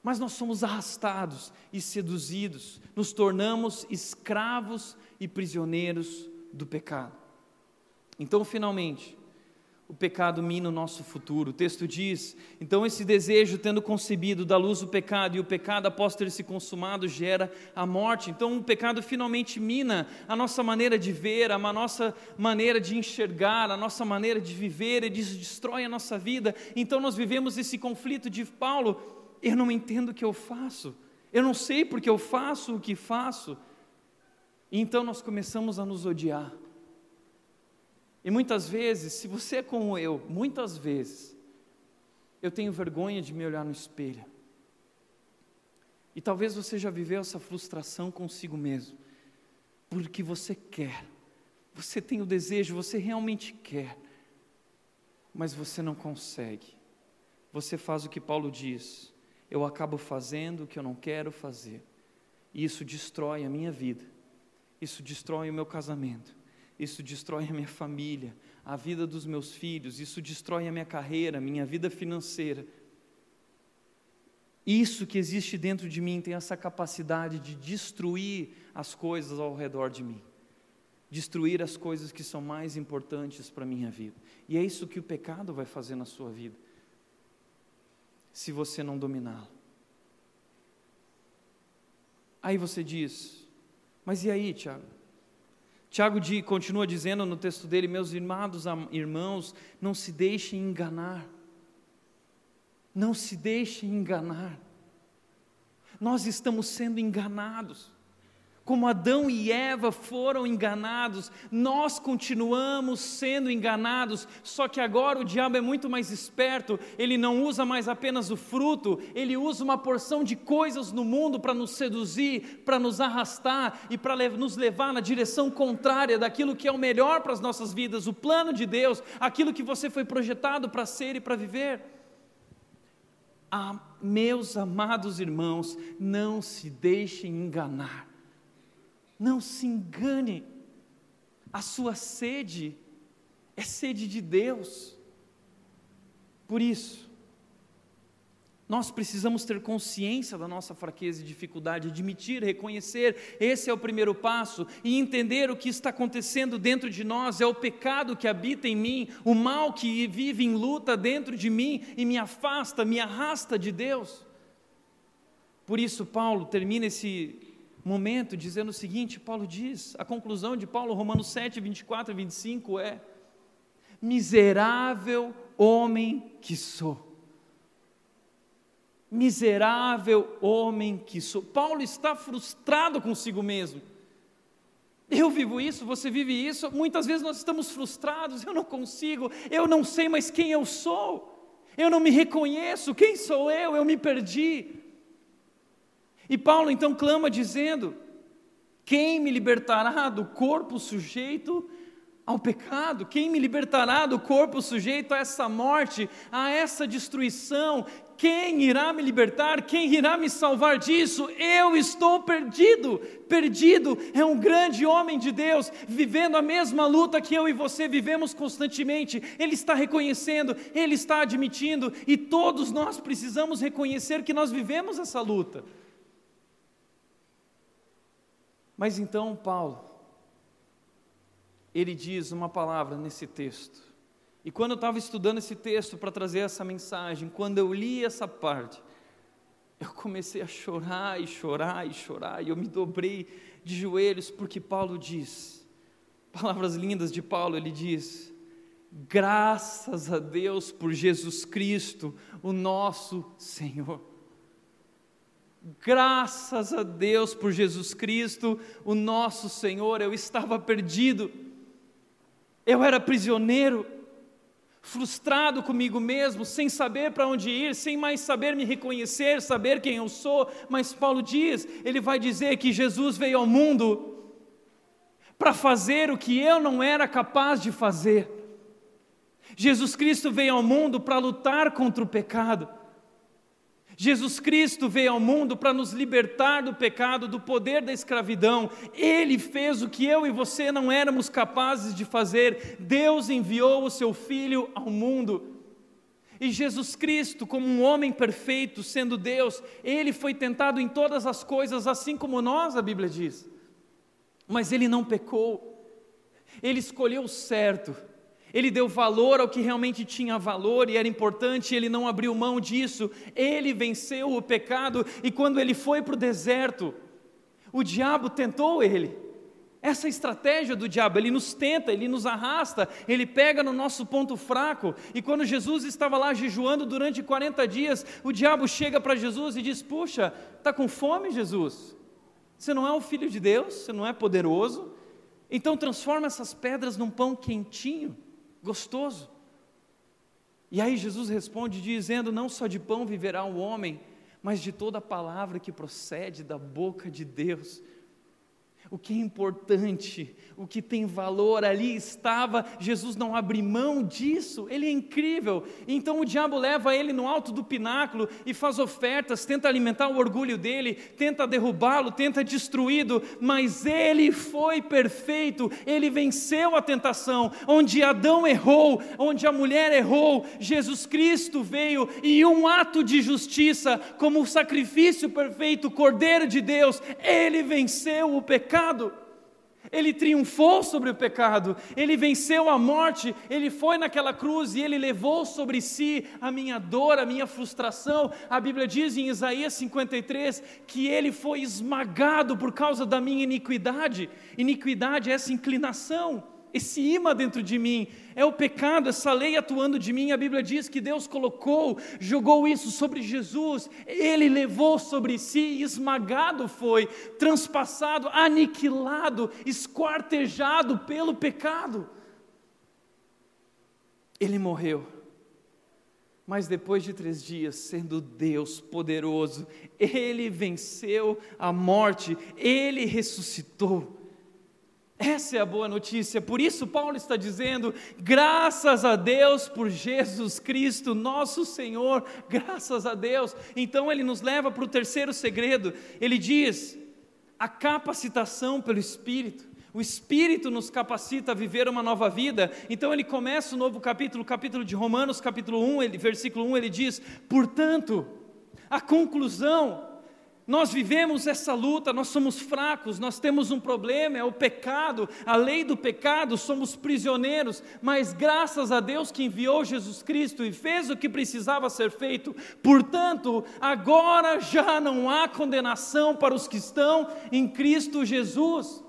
Mas nós somos arrastados e seduzidos, nos tornamos escravos e prisioneiros do pecado. Então, finalmente, o pecado mina o nosso futuro. O texto diz: então, esse desejo, tendo concebido da luz o pecado, e o pecado, após ter se consumado, gera a morte. Então, o pecado finalmente mina a nossa maneira de ver, a nossa maneira de enxergar, a nossa maneira de viver, e destrói a nossa vida. Então, nós vivemos esse conflito de Paulo: eu não entendo o que eu faço, eu não sei porque eu faço o que faço. E então, nós começamos a nos odiar e muitas vezes, se você é como eu, muitas vezes, eu tenho vergonha de me olhar no espelho. E talvez você já viveu essa frustração consigo mesmo, porque você quer, você tem o desejo, você realmente quer, mas você não consegue. Você faz o que Paulo diz: eu acabo fazendo o que eu não quero fazer, e isso destrói a minha vida, isso destrói o meu casamento, isso destrói a minha família, a vida dos meus filhos, isso destrói a minha carreira, a minha vida financeira. Isso que existe dentro de mim tem essa capacidade de destruir as coisas ao redor de mim, destruir as coisas que são mais importantes para a minha vida. E é isso que o pecado vai fazer na sua vida, se você não dominá-lo. Aí você diz, mas e aí, Tiago? Tiago continua dizendo no texto dele: Meus irmãos, irmãos, não se deixem enganar. Não se deixem enganar. Nós estamos sendo enganados como Adão e Eva foram enganados, nós continuamos sendo enganados, só que agora o diabo é muito mais esperto, ele não usa mais apenas o fruto, ele usa uma porção de coisas no mundo para nos seduzir, para nos arrastar e para nos levar na direção contrária daquilo que é o melhor para as nossas vidas, o plano de Deus, aquilo que você foi projetado para ser e para viver. Ah, meus amados irmãos, não se deixem enganar. Não se engane, a sua sede é sede de Deus. Por isso, nós precisamos ter consciência da nossa fraqueza e dificuldade, admitir, reconhecer, esse é o primeiro passo, e entender o que está acontecendo dentro de nós, é o pecado que habita em mim, o mal que vive em luta dentro de mim e me afasta, me arrasta de Deus. Por isso, Paulo termina esse momento dizendo o seguinte: Paulo diz, a conclusão de Paulo, Romanos 7, 24 e 25 é: Miserável homem que sou. Miserável homem que sou. Paulo está frustrado consigo mesmo. Eu vivo isso, você vive isso. Muitas vezes nós estamos frustrados. Eu não consigo, eu não sei mais quem eu sou. Eu não me reconheço. Quem sou eu? Eu me perdi. E Paulo então clama dizendo: Quem me libertará do corpo sujeito ao pecado? Quem me libertará do corpo sujeito a essa morte, a essa destruição? Quem irá me libertar? Quem irá me salvar disso? Eu estou perdido. Perdido é um grande homem de Deus, vivendo a mesma luta que eu e você vivemos constantemente. Ele está reconhecendo, ele está admitindo, e todos nós precisamos reconhecer que nós vivemos essa luta. Mas então, Paulo, ele diz uma palavra nesse texto e quando eu estava estudando esse texto para trazer essa mensagem, quando eu li essa parte, eu comecei a chorar e chorar e chorar, e eu me dobrei de joelhos, porque Paulo diz, palavras lindas de Paulo, ele diz: graças a Deus por Jesus Cristo, o nosso Senhor. Graças a Deus por Jesus Cristo, o nosso Senhor. Eu estava perdido, eu era prisioneiro, frustrado comigo mesmo, sem saber para onde ir, sem mais saber me reconhecer, saber quem eu sou. Mas Paulo diz, ele vai dizer que Jesus veio ao mundo para fazer o que eu não era capaz de fazer. Jesus Cristo veio ao mundo para lutar contra o pecado. Jesus Cristo veio ao mundo para nos libertar do pecado, do poder da escravidão. Ele fez o que eu e você não éramos capazes de fazer. Deus enviou o seu Filho ao mundo. E Jesus Cristo, como um homem perfeito, sendo Deus, ele foi tentado em todas as coisas, assim como nós, a Bíblia diz. Mas ele não pecou. Ele escolheu o certo ele deu valor ao que realmente tinha valor e era importante, ele não abriu mão disso, ele venceu o pecado e quando ele foi para o deserto, o diabo tentou ele. Essa estratégia do diabo, ele nos tenta, ele nos arrasta, ele pega no nosso ponto fraco. E quando Jesus estava lá jejuando durante 40 dias, o diabo chega para Jesus e diz: Puxa, está com fome, Jesus? Você não é o filho de Deus, você não é poderoso, então transforma essas pedras num pão quentinho gostoso. E aí Jesus responde dizendo: Não só de pão viverá o homem, mas de toda palavra que procede da boca de Deus o que é importante, o que tem valor ali estava, Jesus não abre mão disso, ele é incrível. Então o diabo leva ele no alto do pináculo e faz ofertas, tenta alimentar o orgulho dele, tenta derrubá-lo, tenta destruí-lo, mas ele foi perfeito, ele venceu a tentação. Onde Adão errou, onde a mulher errou, Jesus Cristo veio e um ato de justiça, como o sacrifício perfeito, Cordeiro de Deus, ele venceu o pecado pecado. Ele triunfou sobre o pecado, ele venceu a morte, ele foi naquela cruz e ele levou sobre si a minha dor, a minha frustração. A Bíblia diz em Isaías 53 que ele foi esmagado por causa da minha iniquidade. Iniquidade é essa inclinação esse imã dentro de mim, é o pecado, essa lei atuando de mim. A Bíblia diz que Deus colocou, jogou isso sobre Jesus, ele levou sobre si, esmagado foi, transpassado, aniquilado, esquartejado pelo pecado. Ele morreu. Mas depois de três dias, sendo Deus poderoso, Ele venceu a morte, Ele ressuscitou. Essa é a boa notícia, por isso Paulo está dizendo: graças a Deus por Jesus Cristo, nosso Senhor, graças a Deus. Então ele nos leva para o terceiro segredo, ele diz: a capacitação pelo Espírito. O Espírito nos capacita a viver uma nova vida. Então ele começa o novo capítulo, capítulo de Romanos, capítulo 1, ele, versículo 1, ele diz: portanto, a conclusão nós vivemos essa luta, nós somos fracos, nós temos um problema, é o pecado, a lei do pecado, somos prisioneiros, mas graças a Deus que enviou Jesus Cristo e fez o que precisava ser feito, portanto, agora já não há condenação para os que estão em Cristo Jesus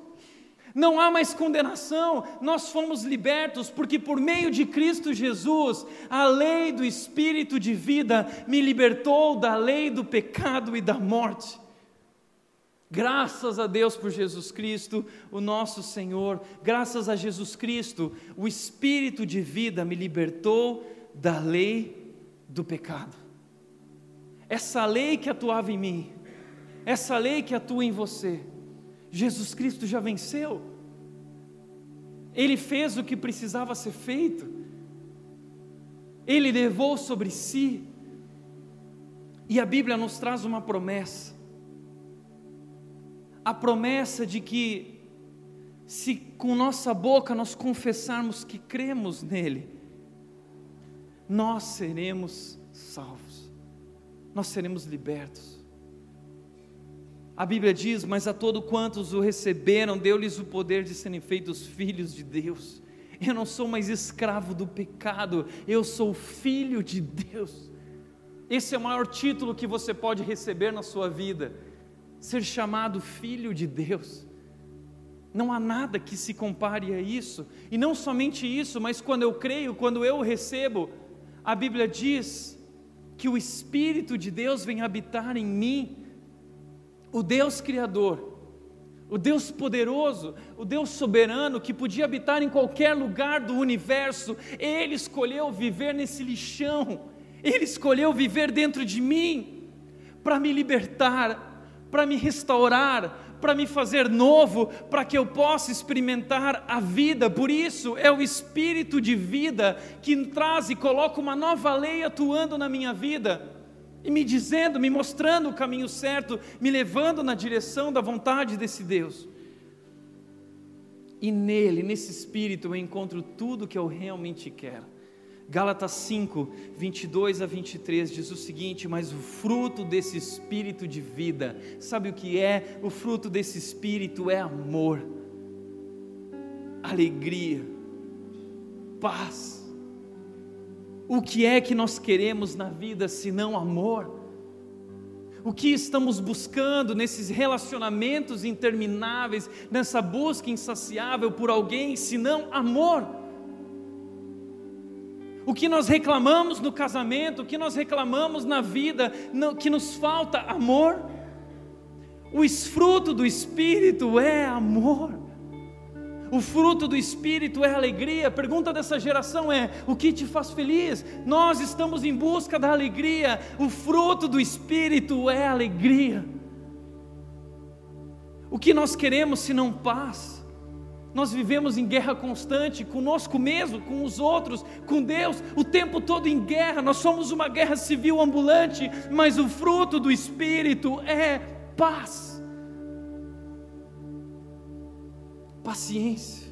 não há mais condenação, nós fomos libertos, porque por meio de Cristo Jesus, a lei do Espírito de vida me libertou da lei do pecado e da morte. Graças a Deus por Jesus Cristo, o nosso Senhor, graças a Jesus Cristo, o Espírito de vida me libertou da lei do pecado. Essa lei que atuava em mim, essa lei que atua em você, Jesus Cristo já venceu. Ele fez o que precisava ser feito, Ele levou sobre si, e a Bíblia nos traz uma promessa, a promessa de que, se com nossa boca nós confessarmos que cremos nele, nós seremos salvos, nós seremos libertos. A Bíblia diz: Mas a todo quantos o receberam, deu-lhes o poder de serem feitos filhos de Deus. Eu não sou mais escravo do pecado, eu sou filho de Deus. Esse é o maior título que você pode receber na sua vida: ser chamado filho de Deus. Não há nada que se compare a isso, e não somente isso, mas quando eu creio, quando eu recebo, a Bíblia diz que o Espírito de Deus vem habitar em mim, o Deus Criador, o Deus poderoso, o Deus soberano que podia habitar em qualquer lugar do universo, Ele escolheu viver nesse lixão, Ele escolheu viver dentro de mim, para me libertar, para me restaurar, para me fazer novo, para que eu possa experimentar a vida. Por isso é o espírito de vida que traz e coloca uma nova lei atuando na minha vida e me dizendo, me mostrando o caminho certo, me levando na direção da vontade desse Deus. E nele, nesse espírito, eu encontro tudo que eu realmente quero. Gálatas 5, 22 a 23 diz o seguinte: Mas o fruto desse espírito de vida, sabe o que é? O fruto desse espírito é amor, alegria, paz, o que é que nós queremos na vida se não amor? O que estamos buscando nesses relacionamentos intermináveis, nessa busca insaciável por alguém, se não amor? O que nós reclamamos no casamento, o que nós reclamamos na vida, que nos falta amor? O fruto do Espírito é amor. O fruto do Espírito é alegria. A pergunta dessa geração é: o que te faz feliz? Nós estamos em busca da alegria. O fruto do Espírito é alegria. O que nós queremos se não paz? Nós vivemos em guerra constante conosco mesmo, com os outros, com Deus, o tempo todo em guerra. Nós somos uma guerra civil ambulante, mas o fruto do Espírito é paz. Paciência,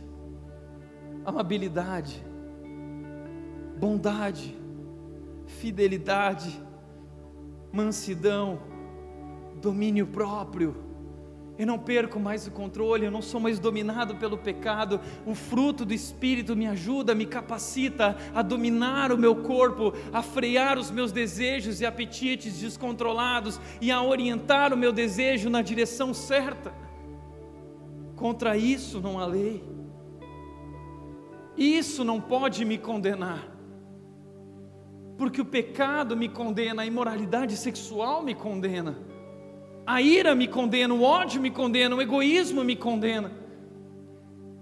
amabilidade, bondade, fidelidade, mansidão, domínio próprio. Eu não perco mais o controle, eu não sou mais dominado pelo pecado. O fruto do Espírito me ajuda, me capacita a dominar o meu corpo, a frear os meus desejos e apetites descontrolados e a orientar o meu desejo na direção certa. Contra isso não há lei. Isso não pode me condenar. Porque o pecado me condena, a imoralidade sexual me condena, a ira me condena, o ódio me condena, o egoísmo me condena.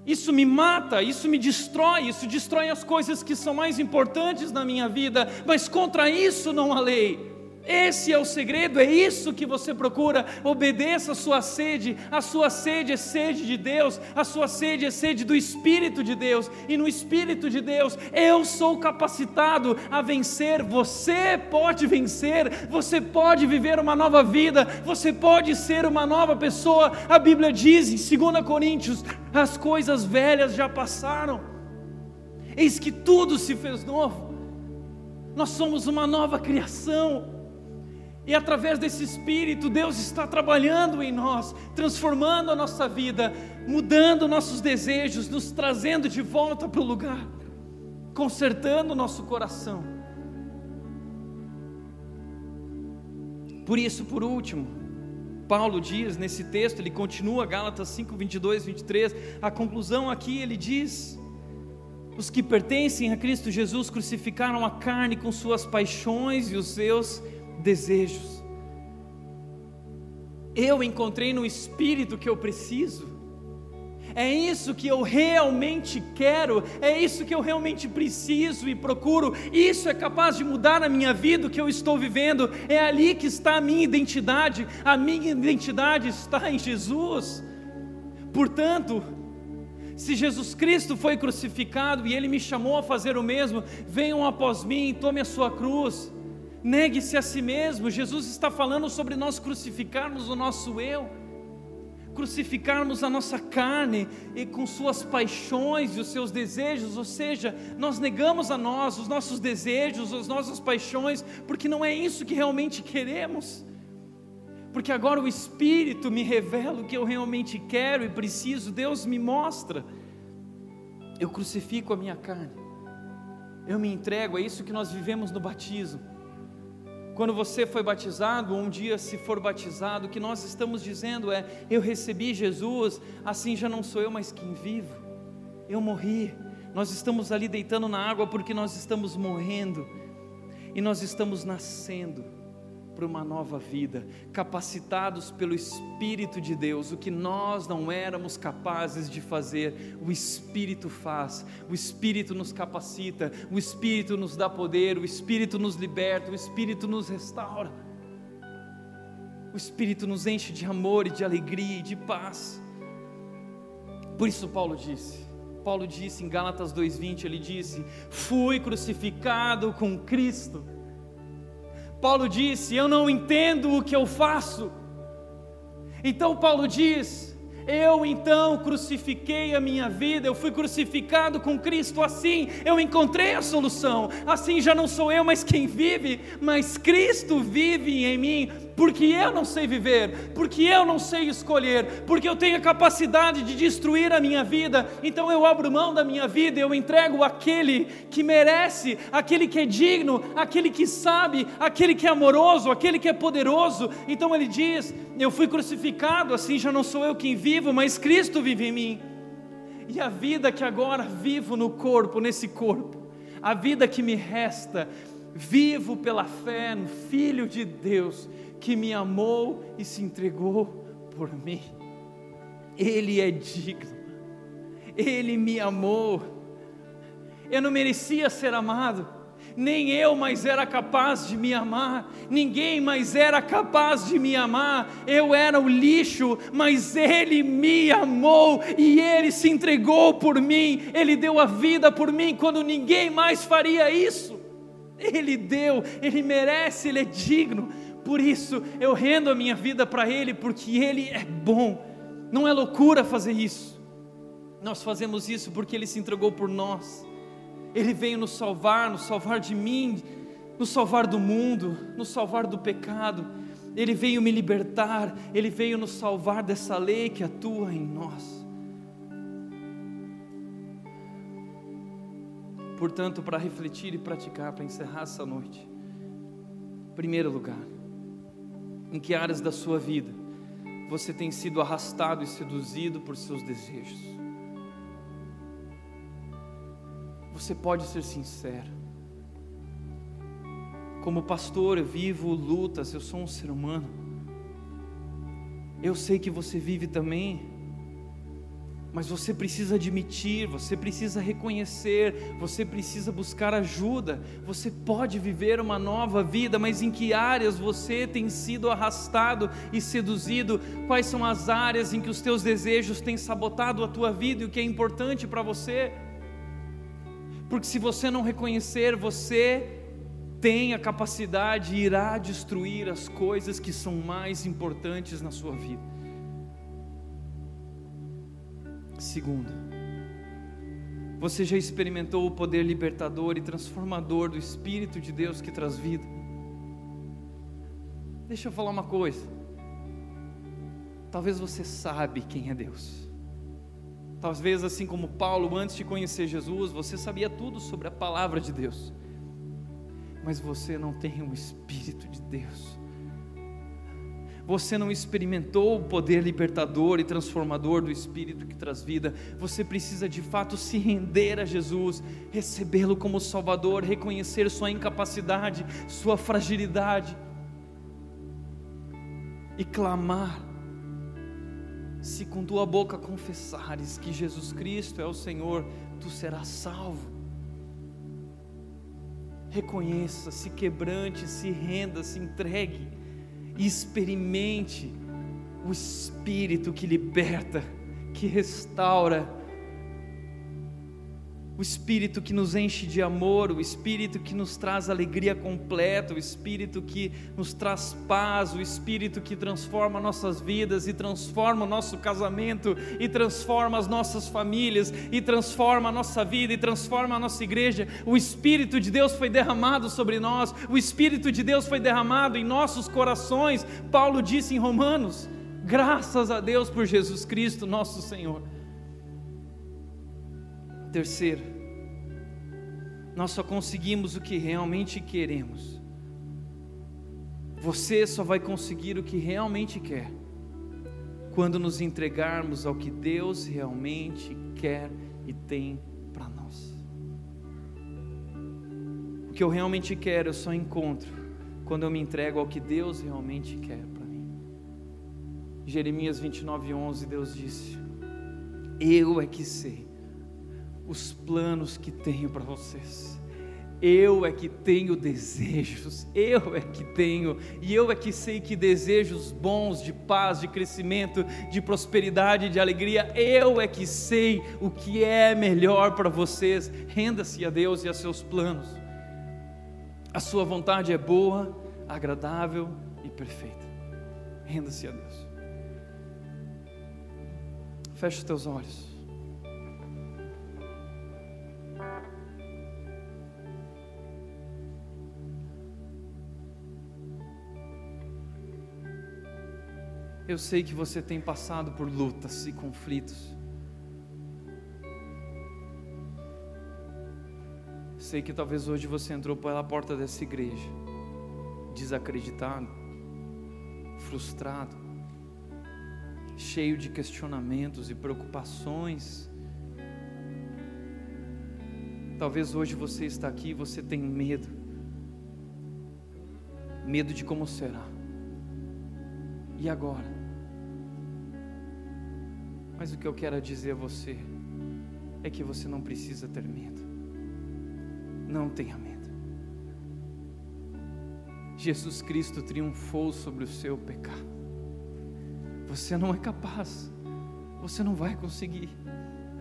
Isso me mata, isso me destrói, isso destrói as coisas que são mais importantes na minha vida, mas contra isso não há lei. Esse é o segredo, é isso que você procura. Obedeça a sua sede. A sua sede é sede de Deus, a sua sede é sede do Espírito de Deus. E no Espírito de Deus, eu sou capacitado a vencer. Você pode vencer, você pode viver uma nova vida, você pode ser uma nova pessoa. A Bíblia diz em 2 Coríntios: as coisas velhas já passaram, eis que tudo se fez novo. Nós somos uma nova criação. E através desse Espírito, Deus está trabalhando em nós, transformando a nossa vida, mudando nossos desejos, nos trazendo de volta para o lugar, consertando o nosso coração. Por isso, por último, Paulo diz nesse texto, ele continua, Gálatas 5, 22, 23, a conclusão aqui ele diz: os que pertencem a Cristo Jesus crucificaram a carne com suas paixões e os seus desejos. Eu encontrei no Espírito que eu preciso. É isso que eu realmente quero, é isso que eu realmente preciso e procuro. Isso é capaz de mudar a minha vida, o que eu estou vivendo. É ali que está a minha identidade. A minha identidade está em Jesus. Portanto, Se Jesus Cristo foi crucificado e ele me chamou a fazer o mesmo, venham após mim, tome a sua cruz, negue-se a si mesmo. Jesus está falando sobre nós crucificarmos o nosso eu, crucificarmos a nossa carne e com suas paixões e os seus desejos, ou seja, nós negamos a nós os nossos desejos, as nossas paixões, porque não é isso que realmente queremos porque agora o Espírito me revela o que eu realmente quero e preciso, Deus me mostra. Eu crucifico a minha carne, eu me entrego, é isso que nós vivemos no batismo. Quando você foi batizado, ou um dia se for batizado, o que nós estamos dizendo é: Eu recebi Jesus, assim já não sou eu, mas quem vivo. Eu morri. Nós estamos ali deitando na água porque nós estamos morrendo e nós estamos nascendo para uma nova vida, capacitados pelo Espírito de Deus, o que nós não éramos capazes de fazer, o Espírito faz, o Espírito nos capacita, o Espírito nos dá poder, o Espírito nos liberta, o Espírito nos restaura, o Espírito nos enche de amor e de alegria e de paz. Por isso, Paulo disse. Paulo disse em Gálatas 2:20, ele disse: "Fui crucificado com Cristo". Paulo disse: Eu não entendo o que eu faço. Então Paulo diz: Eu então crucifiquei a minha vida, eu fui crucificado com Cristo, assim eu encontrei a solução. Assim já não sou eu, mas quem vive, mas Cristo vive em mim porque eu não sei viver, porque eu não sei escolher, porque eu tenho a capacidade de destruir a minha vida, então eu abro mão da minha vida, eu entrego aquele que merece, aquele que é digno, aquele que sabe, aquele que é amoroso, aquele que é poderoso. Então ele diz: Eu fui crucificado, assim já não sou eu quem vivo, mas Cristo vive em mim. E a vida que agora vivo no corpo, nesse corpo, a vida que me resta, vivo pela fé no Filho de Deus que me amou e se entregou por mim. Ele é digno, Ele me amou. Eu não merecia ser amado, nem eu mais era capaz de me amar, ninguém mais era capaz de me amar, eu era o lixo, mas Ele me amou e Ele se entregou por mim, Ele deu a vida por mim quando ninguém mais faria isso. Ele deu, Ele merece, Ele é digno. Por isso eu rendo a minha vida para Ele, porque Ele é bom. Não é loucura fazer isso. Nós fazemos isso porque Ele se entregou por nós. Ele veio nos salvar, nos salvar de mim, nos salvar do mundo, nos salvar do pecado. Ele veio me libertar, Ele veio nos salvar dessa lei que atua em nós. Portanto, para refletir e praticar, para encerrar essa noite, primeiro lugar, em que áreas da sua vida você tem sido arrastado e seduzido por seus desejos. Você pode ser sincero. Como pastor, eu vivo lutas, eu sou um ser humano. Eu sei que você vive também mas você precisa admitir, você precisa reconhecer, você precisa buscar ajuda. Você pode viver uma nova vida, mas em que áreas você tem sido arrastado e seduzido? Quais são as áreas em que os teus desejos têm sabotado a tua vida e o que é importante para você? Porque se você não reconhecer, você tem a capacidade e irá destruir as coisas que são mais importantes na sua vida. Segundo, você já experimentou o poder libertador e transformador do Espírito de Deus que traz vida? Deixa eu falar uma coisa. Talvez você sabe quem é Deus. Talvez assim como Paulo, antes de conhecer Jesus, você sabia tudo sobre a palavra de Deus. Mas você não tem o Espírito de Deus você não experimentou o poder libertador e transformador do Espírito que traz vida, você precisa de fato se render a Jesus, recebê-lo como Salvador, reconhecer sua incapacidade, sua fragilidade e clamar. Se com tua boca confessares que Jesus Cristo é o Senhor, tu serás salvo. Reconheça, se quebrante, se renda, se entregue e experimente o Espírito que liberta, que restaura, o Espírito que nos enche de amor, o Espírito que nos traz alegria completa, o Espírito que nos traz paz, o Espírito que transforma nossas vidas e transforma o nosso casamento, e transforma as nossas famílias, e transforma a nossa vida, e transforma a nossa igreja. O Espírito de Deus foi derramado sobre nós, o Espírito de Deus foi derramado em nossos corações. Paulo disse em Romanos: graças a Deus por Jesus Cristo, nosso Senhor. Terceiro, nós só conseguimos o que realmente queremos. Você só vai conseguir o que realmente quer quando nos entregarmos ao que Deus realmente quer e tem para nós. O que eu realmente quero eu só encontro quando eu me entrego ao que Deus realmente quer para mim. Jeremias 29:11 Deus disse: Eu é que sei os planos que tenho para vocês. Eu é que tenho desejos, eu é que tenho, e eu é que sei que desejos bons de paz, de crescimento, de prosperidade, de alegria, eu é que sei o que é melhor para vocês. Renda-se a Deus e a seus planos. A sua vontade é boa, agradável e perfeita. Renda-se a Deus. Feche os teus olhos. Eu sei que você tem passado por lutas e conflitos. Sei que talvez hoje você entrou pela porta dessa igreja, desacreditado, frustrado, cheio de questionamentos e preocupações. Talvez hoje você está aqui e você tem medo, medo de como será. E agora? Mas o que eu quero dizer a você é que você não precisa ter medo. Não tenha medo. Jesus Cristo triunfou sobre o seu pecado. Você não é capaz, você não vai conseguir,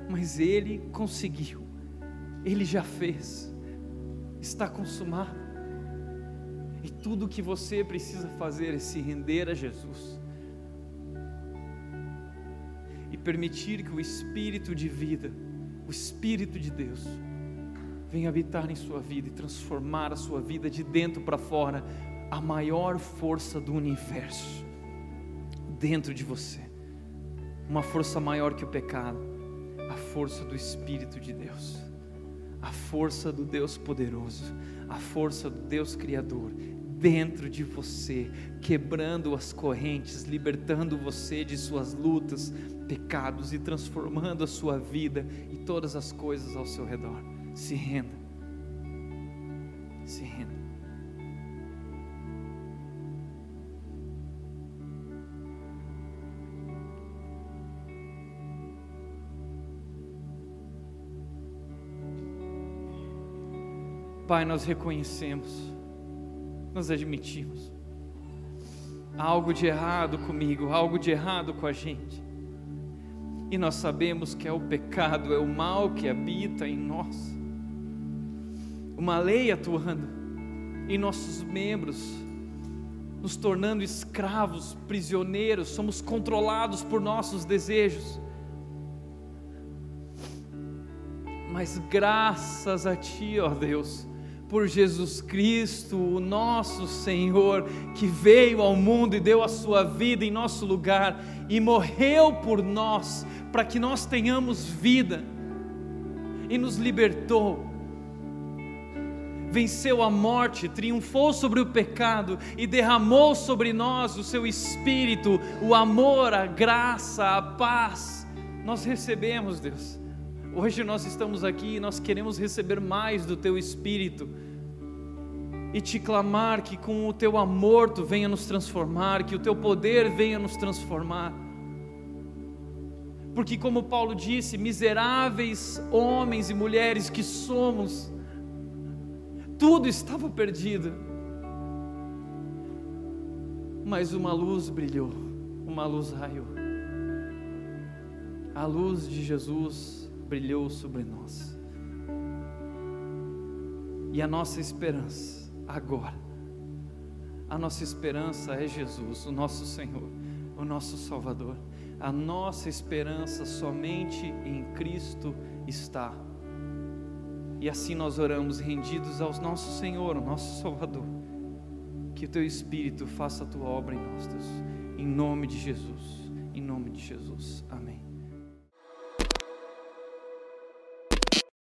mas Ele conseguiu, Ele já fez, está consumado. E tudo o que você precisa fazer é se render a Jesus permitir que o Espírito de vida, o Espírito de Deus, venha habitar em sua vida e transformar a sua vida de dentro para fora, a maior força do universo dentro de você, uma força maior que o pecado, a força do Espírito de Deus, a força do Deus poderoso a força do Deus Criador dentro de você, quebrando as correntes, libertando você de suas lutas, pecados e transformando a sua vida e todas as coisas ao seu redor. Se renda. Se renda. Pai, nós reconhecemos, nós admitimos algo de errado comigo, algo de errado com a gente. E nós sabemos que é o pecado, é o mal que habita em nós. Uma lei atuando em nossos membros, nos tornando escravos, prisioneiros, somos controlados por nossos desejos. Mas graças a Ti, ó Deus, por Jesus Cristo, o nosso Senhor, que veio ao mundo e deu a sua vida em nosso lugar e morreu por nós, para que nós tenhamos vida, e nos libertou. Venceu a morte, triunfou sobre o pecado e derramou sobre nós o seu espírito, o amor, a graça, a paz. Nós recebemos, Deus Hoje nós estamos aqui e nós queremos receber mais do Teu Espírito e te clamar que com o Teu amor Tu venha nos transformar, que o Teu poder venha nos transformar. Porque, como Paulo disse, miseráveis homens e mulheres que somos, tudo estava perdido, mas uma luz brilhou, uma luz raiou. A luz de Jesus brilhou sobre nós. E a nossa esperança agora, a nossa esperança é Jesus, o nosso Senhor, o nosso Salvador. A nossa esperança somente em Cristo está. E assim nós oramos rendidos ao nosso Senhor, o nosso Salvador. Que o teu Espírito faça a tua obra em nós, Deus. Em nome de Jesus. Em nome de Jesus. Amém.